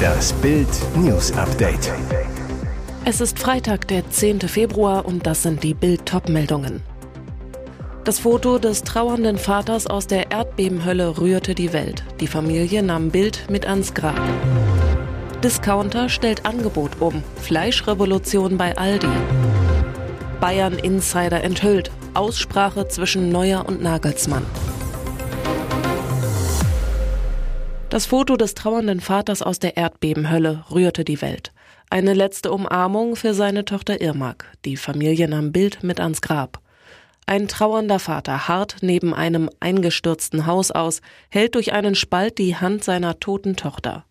Das Bild News Update. Es ist Freitag, der 10. Februar und das sind die Bild meldungen Das Foto des trauernden Vaters aus der Erdbebenhölle rührte die Welt. Die Familie nahm Bild mit ans Grab. Discounter stellt Angebot um. Fleischrevolution bei Aldi. Bayern Insider enthüllt. Aussprache zwischen Neuer und Nagelsmann. Das Foto des trauernden Vaters aus der Erdbebenhölle rührte die Welt. Eine letzte Umarmung für seine Tochter Irmak. Die Familie nahm Bild mit ans Grab. Ein trauernder Vater harrt neben einem eingestürzten Haus aus, hält durch einen Spalt die Hand seiner toten Tochter.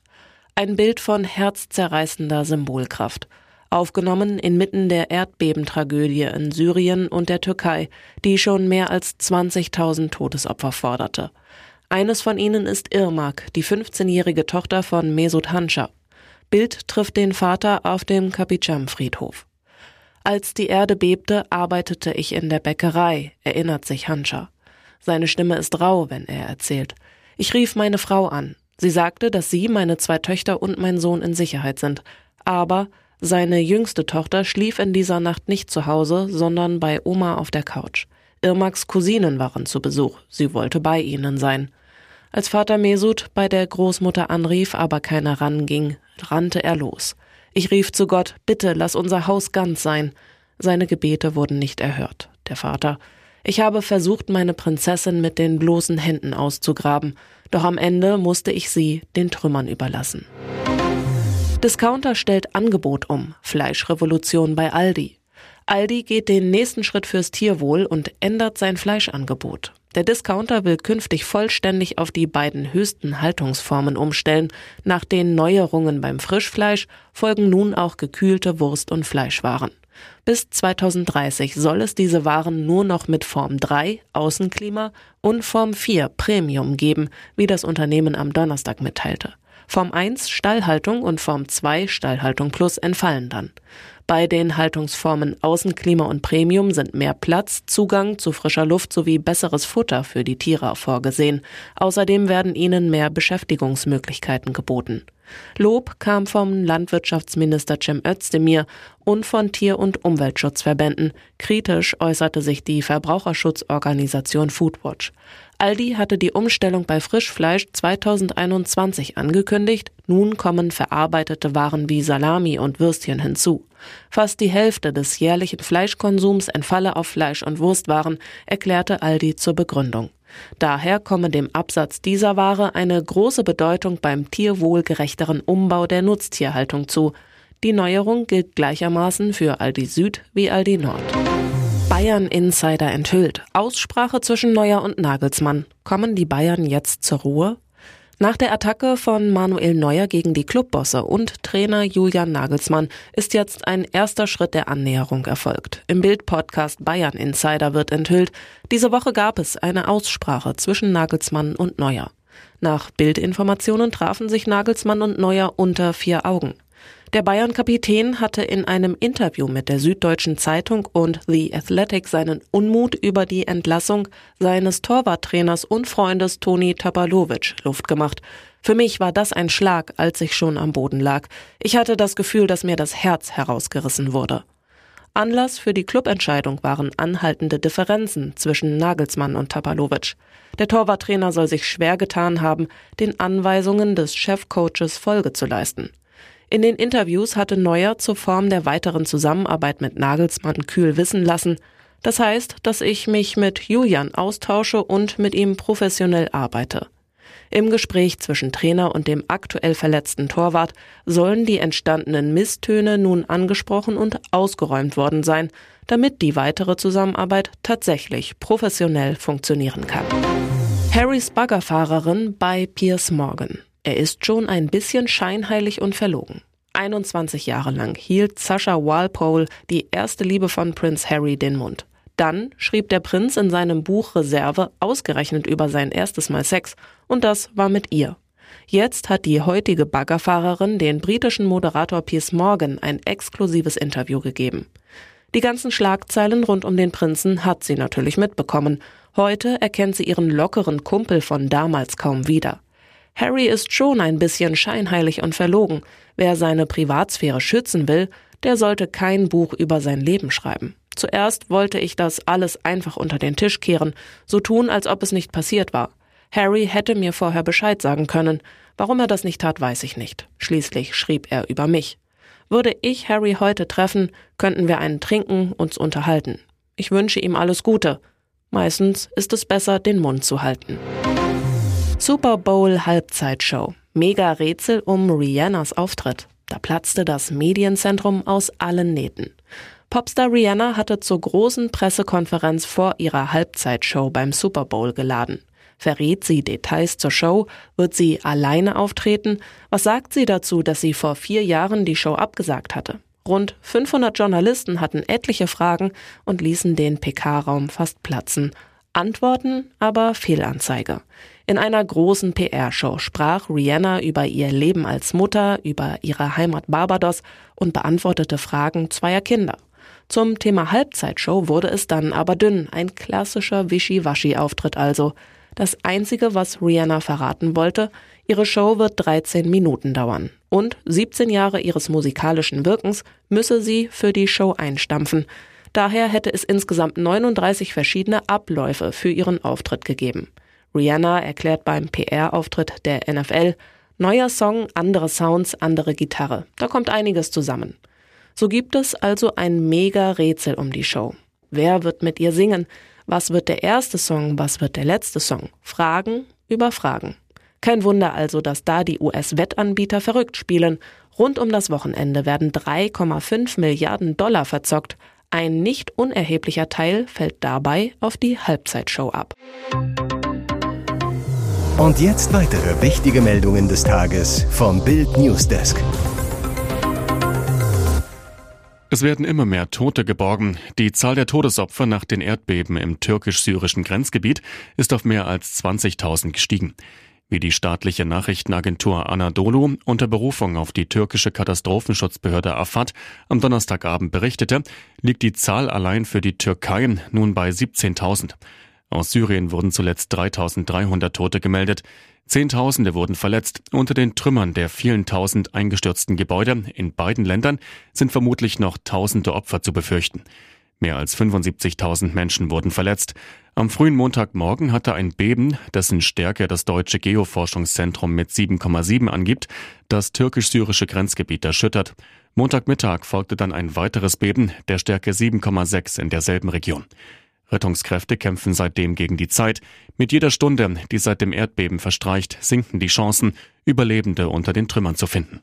Ein Bild von herzzerreißender Symbolkraft. Aufgenommen inmitten der Erdbebentragödie in Syrien und der Türkei, die schon mehr als 20.000 Todesopfer forderte. Eines von ihnen ist Irmak, die 15-jährige Tochter von Mesut Hanscha. Bild trifft den Vater auf dem Kapitscham-Friedhof. Als die Erde bebte, arbeitete ich in der Bäckerei, erinnert sich Hanscha. Seine Stimme ist rau, wenn er erzählt. Ich rief meine Frau an. Sie sagte, dass sie, meine zwei Töchter und mein Sohn in Sicherheit sind. Aber seine jüngste Tochter schlief in dieser Nacht nicht zu Hause, sondern bei Oma auf der Couch. Irmaks Cousinen waren zu Besuch. Sie wollte bei ihnen sein. Als Vater Mesut bei der Großmutter anrief, aber keiner ranging, rannte er los. Ich rief zu Gott, bitte lass unser Haus ganz sein. Seine Gebete wurden nicht erhört. Der Vater, ich habe versucht, meine Prinzessin mit den bloßen Händen auszugraben, doch am Ende musste ich sie den Trümmern überlassen. Discounter stellt Angebot um, Fleischrevolution bei Aldi. Aldi geht den nächsten Schritt fürs Tierwohl und ändert sein Fleischangebot. Der Discounter will künftig vollständig auf die beiden höchsten Haltungsformen umstellen. Nach den Neuerungen beim Frischfleisch folgen nun auch gekühlte Wurst- und Fleischwaren. Bis 2030 soll es diese Waren nur noch mit Form 3 Außenklima und Form 4 Premium geben, wie das Unternehmen am Donnerstag mitteilte. Form 1 Stallhaltung und Form 2 Stallhaltung Plus entfallen dann. Bei den Haltungsformen Außenklima und Premium sind mehr Platz, Zugang zu frischer Luft sowie besseres Futter für die Tiere vorgesehen. Außerdem werden ihnen mehr Beschäftigungsmöglichkeiten geboten. Lob kam vom Landwirtschaftsminister Cem Özdemir und von Tier- und Umweltschutzverbänden. Kritisch äußerte sich die Verbraucherschutzorganisation Foodwatch. Aldi hatte die Umstellung bei Frischfleisch 2021 angekündigt. Nun kommen verarbeitete Waren wie Salami und Würstchen hinzu. Fast die Hälfte des jährlichen Fleischkonsums entfalle auf Fleisch- und Wurstwaren, erklärte Aldi zur Begründung. Daher komme dem Absatz dieser Ware eine große Bedeutung beim tierwohlgerechteren Umbau der Nutztierhaltung zu. Die Neuerung gilt gleichermaßen für Aldi Süd wie Aldi Nord. Bayern Insider enthüllt. Aussprache zwischen Neuer und Nagelsmann. Kommen die Bayern jetzt zur Ruhe? Nach der Attacke von Manuel Neuer gegen die Clubbosse und Trainer Julian Nagelsmann ist jetzt ein erster Schritt der Annäherung erfolgt. Im Bild-Podcast Bayern Insider wird enthüllt, diese Woche gab es eine Aussprache zwischen Nagelsmann und Neuer. Nach Bildinformationen trafen sich Nagelsmann und Neuer unter vier Augen. Der Bayern-Kapitän hatte in einem Interview mit der Süddeutschen Zeitung und The Athletic seinen Unmut über die Entlassung seines Torwarttrainers und Freundes Toni Tapalovic Luft gemacht. Für mich war das ein Schlag, als ich schon am Boden lag. Ich hatte das Gefühl, dass mir das Herz herausgerissen wurde. Anlass für die Clubentscheidung waren anhaltende Differenzen zwischen Nagelsmann und Tapalovic. Der Torwarttrainer soll sich schwer getan haben, den Anweisungen des Chefcoaches Folge zu leisten. In den Interviews hatte Neuer zur Form der weiteren Zusammenarbeit mit Nagelsmann kühl wissen lassen, das heißt, dass ich mich mit Julian austausche und mit ihm professionell arbeite. Im Gespräch zwischen Trainer und dem aktuell verletzten Torwart sollen die entstandenen Misstöne nun angesprochen und ausgeräumt worden sein, damit die weitere Zusammenarbeit tatsächlich professionell funktionieren kann. Harrys Baggerfahrerin bei Piers Morgan. Er ist schon ein bisschen scheinheilig und verlogen. 21 Jahre lang hielt Sascha Walpole, die erste Liebe von Prinz Harry, den Mund. Dann schrieb der Prinz in seinem Buch Reserve ausgerechnet über sein erstes Mal Sex und das war mit ihr. Jetzt hat die heutige Baggerfahrerin den britischen Moderator Piers Morgan ein exklusives Interview gegeben. Die ganzen Schlagzeilen rund um den Prinzen hat sie natürlich mitbekommen. Heute erkennt sie ihren lockeren Kumpel von damals kaum wieder. Harry ist schon ein bisschen scheinheilig und verlogen. Wer seine Privatsphäre schützen will, der sollte kein Buch über sein Leben schreiben. Zuerst wollte ich das alles einfach unter den Tisch kehren, so tun, als ob es nicht passiert war. Harry hätte mir vorher Bescheid sagen können. Warum er das nicht tat, weiß ich nicht. Schließlich schrieb er über mich. Würde ich Harry heute treffen, könnten wir einen trinken, uns unterhalten. Ich wünsche ihm alles Gute. Meistens ist es besser, den Mund zu halten. Super Bowl Halbzeitshow. Mega Rätsel um Rihannas Auftritt. Da platzte das Medienzentrum aus allen Nähten. Popstar Rihanna hatte zur großen Pressekonferenz vor ihrer Halbzeitshow beim Super Bowl geladen. Verrät sie Details zur Show? Wird sie alleine auftreten? Was sagt sie dazu, dass sie vor vier Jahren die Show abgesagt hatte? Rund 500 Journalisten hatten etliche Fragen und ließen den PK-Raum fast platzen. Antworten aber Fehlanzeige. In einer großen PR-Show sprach Rihanna über ihr Leben als Mutter, über ihre Heimat Barbados und beantwortete Fragen zweier Kinder. Zum Thema Halbzeitshow wurde es dann aber dünn, ein klassischer Wischiwaschi-Auftritt also. Das Einzige, was Rihanna verraten wollte, ihre Show wird 13 Minuten dauern. Und 17 Jahre ihres musikalischen Wirkens müsse sie für die Show einstampfen. Daher hätte es insgesamt 39 verschiedene Abläufe für ihren Auftritt gegeben. Rihanna erklärt beim PR-Auftritt der NFL, neuer Song, andere Sounds, andere Gitarre. Da kommt einiges zusammen. So gibt es also ein mega Rätsel um die Show. Wer wird mit ihr singen? Was wird der erste Song? Was wird der letzte Song? Fragen über Fragen. Kein Wunder also, dass da die US-Wettanbieter verrückt spielen. Rund um das Wochenende werden 3,5 Milliarden Dollar verzockt. Ein nicht unerheblicher Teil fällt dabei auf die Halbzeitshow ab. Und jetzt weitere wichtige Meldungen des Tages vom Bild Newsdesk. Es werden immer mehr Tote geborgen. Die Zahl der Todesopfer nach den Erdbeben im türkisch-syrischen Grenzgebiet ist auf mehr als 20.000 gestiegen. Wie die staatliche Nachrichtenagentur Anadolu unter Berufung auf die türkische Katastrophenschutzbehörde Afad am Donnerstagabend berichtete, liegt die Zahl allein für die Türkei nun bei 17.000. Aus Syrien wurden zuletzt 3.300 Tote gemeldet. Zehntausende wurden verletzt. Unter den Trümmern der vielen tausend eingestürzten Gebäude in beiden Ländern sind vermutlich noch tausende Opfer zu befürchten. Mehr als 75.000 Menschen wurden verletzt. Am frühen Montagmorgen hatte ein Beben, dessen Stärke das deutsche Geoforschungszentrum mit 7,7 angibt, das türkisch-syrische Grenzgebiet erschüttert. Montagmittag folgte dann ein weiteres Beben der Stärke 7,6 in derselben Region. Rettungskräfte kämpfen seitdem gegen die Zeit. Mit jeder Stunde, die seit dem Erdbeben verstreicht, sinken die Chancen, Überlebende unter den Trümmern zu finden.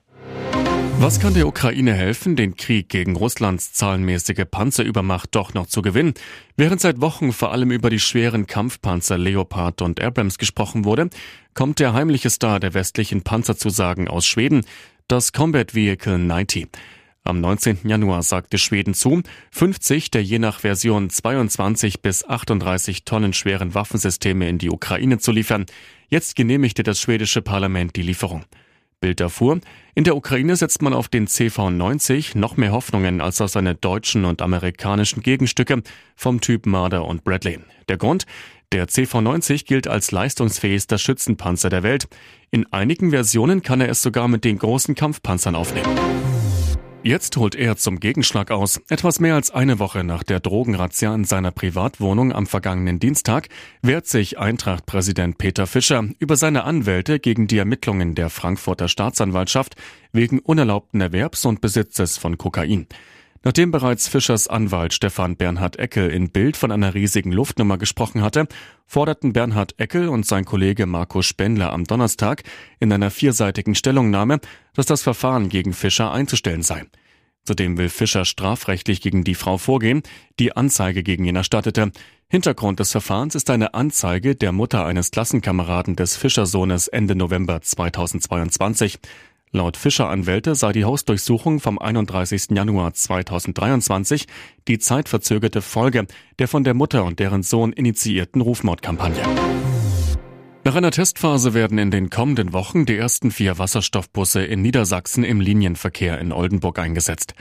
Was kann der Ukraine helfen, den Krieg gegen Russlands zahlenmäßige Panzerübermacht doch noch zu gewinnen? Während seit Wochen vor allem über die schweren Kampfpanzer Leopard und Abrams gesprochen wurde, kommt der heimliche Star der westlichen Panzerzusagen aus Schweden, das Combat Vehicle 90. Am 19. Januar sagte Schweden zu, 50 der je nach Version 22 bis 38 Tonnen schweren Waffensysteme in die Ukraine zu liefern. Jetzt genehmigte das schwedische Parlament die Lieferung. Bild erfuhr, in der Ukraine setzt man auf den CV-90 noch mehr Hoffnungen als auf seine deutschen und amerikanischen Gegenstücke vom Typ Marder und Bradley. Der Grund? Der CV-90 gilt als leistungsfähigster Schützenpanzer der Welt. In einigen Versionen kann er es sogar mit den großen Kampfpanzern aufnehmen. Jetzt holt er zum Gegenschlag aus. Etwas mehr als eine Woche nach der Drogenrazzia in seiner Privatwohnung am vergangenen Dienstag wehrt sich Eintracht-Präsident Peter Fischer über seine Anwälte gegen die Ermittlungen der Frankfurter Staatsanwaltschaft wegen unerlaubten Erwerbs und Besitzes von Kokain. Nachdem bereits Fischers Anwalt Stefan Bernhard Eckel in Bild von einer riesigen Luftnummer gesprochen hatte, forderten Bernhard Eckel und sein Kollege Markus Spendler am Donnerstag in einer vierseitigen Stellungnahme, dass das Verfahren gegen Fischer einzustellen sei. Zudem will Fischer strafrechtlich gegen die Frau vorgehen, die Anzeige gegen ihn erstattete. Hintergrund des Verfahrens ist eine Anzeige der Mutter eines Klassenkameraden des Fischersohnes Ende November 2022. Laut Fischer-Anwälte sei die Hausdurchsuchung vom 31. Januar 2023 die zeitverzögerte Folge der von der Mutter und deren Sohn initiierten Rufmordkampagne. Nach einer Testphase werden in den kommenden Wochen die ersten vier Wasserstoffbusse in Niedersachsen im Linienverkehr in Oldenburg eingesetzt.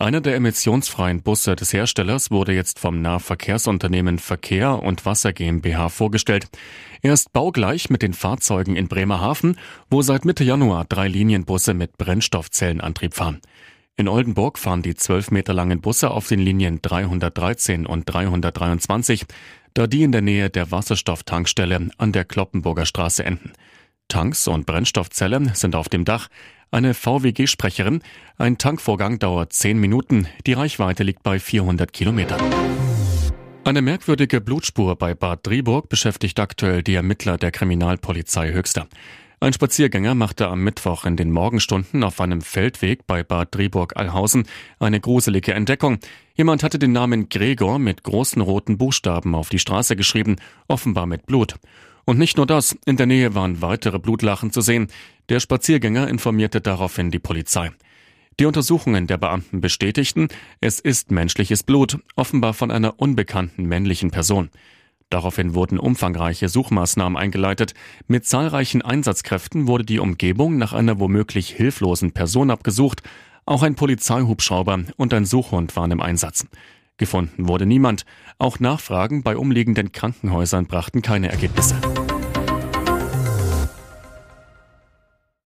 Einer der emissionsfreien Busse des Herstellers wurde jetzt vom Nahverkehrsunternehmen Verkehr und Wasser GmbH vorgestellt. Er ist baugleich mit den Fahrzeugen in Bremerhaven, wo seit Mitte Januar drei Linienbusse mit Brennstoffzellenantrieb fahren. In Oldenburg fahren die zwölf Meter langen Busse auf den Linien 313 und 323, da die in der Nähe der Wasserstofftankstelle an der Kloppenburger Straße enden. Tanks und Brennstoffzellen sind auf dem Dach, eine VWG-Sprecherin. Ein Tankvorgang dauert 10 Minuten. Die Reichweite liegt bei 400 Kilometern. Eine merkwürdige Blutspur bei Bad Driburg beschäftigt aktuell die Ermittler der Kriminalpolizei Höchster. Ein Spaziergänger machte am Mittwoch in den Morgenstunden auf einem Feldweg bei Bad Driburg-Allhausen eine gruselige Entdeckung. Jemand hatte den Namen Gregor mit großen roten Buchstaben auf die Straße geschrieben, offenbar mit Blut. Und nicht nur das, in der Nähe waren weitere Blutlachen zu sehen. Der Spaziergänger informierte daraufhin die Polizei. Die Untersuchungen der Beamten bestätigten, es ist menschliches Blut, offenbar von einer unbekannten männlichen Person. Daraufhin wurden umfangreiche Suchmaßnahmen eingeleitet. Mit zahlreichen Einsatzkräften wurde die Umgebung nach einer womöglich hilflosen Person abgesucht. Auch ein Polizeihubschrauber und ein Suchhund waren im Einsatz. Gefunden wurde niemand. Auch Nachfragen bei umliegenden Krankenhäusern brachten keine Ergebnisse.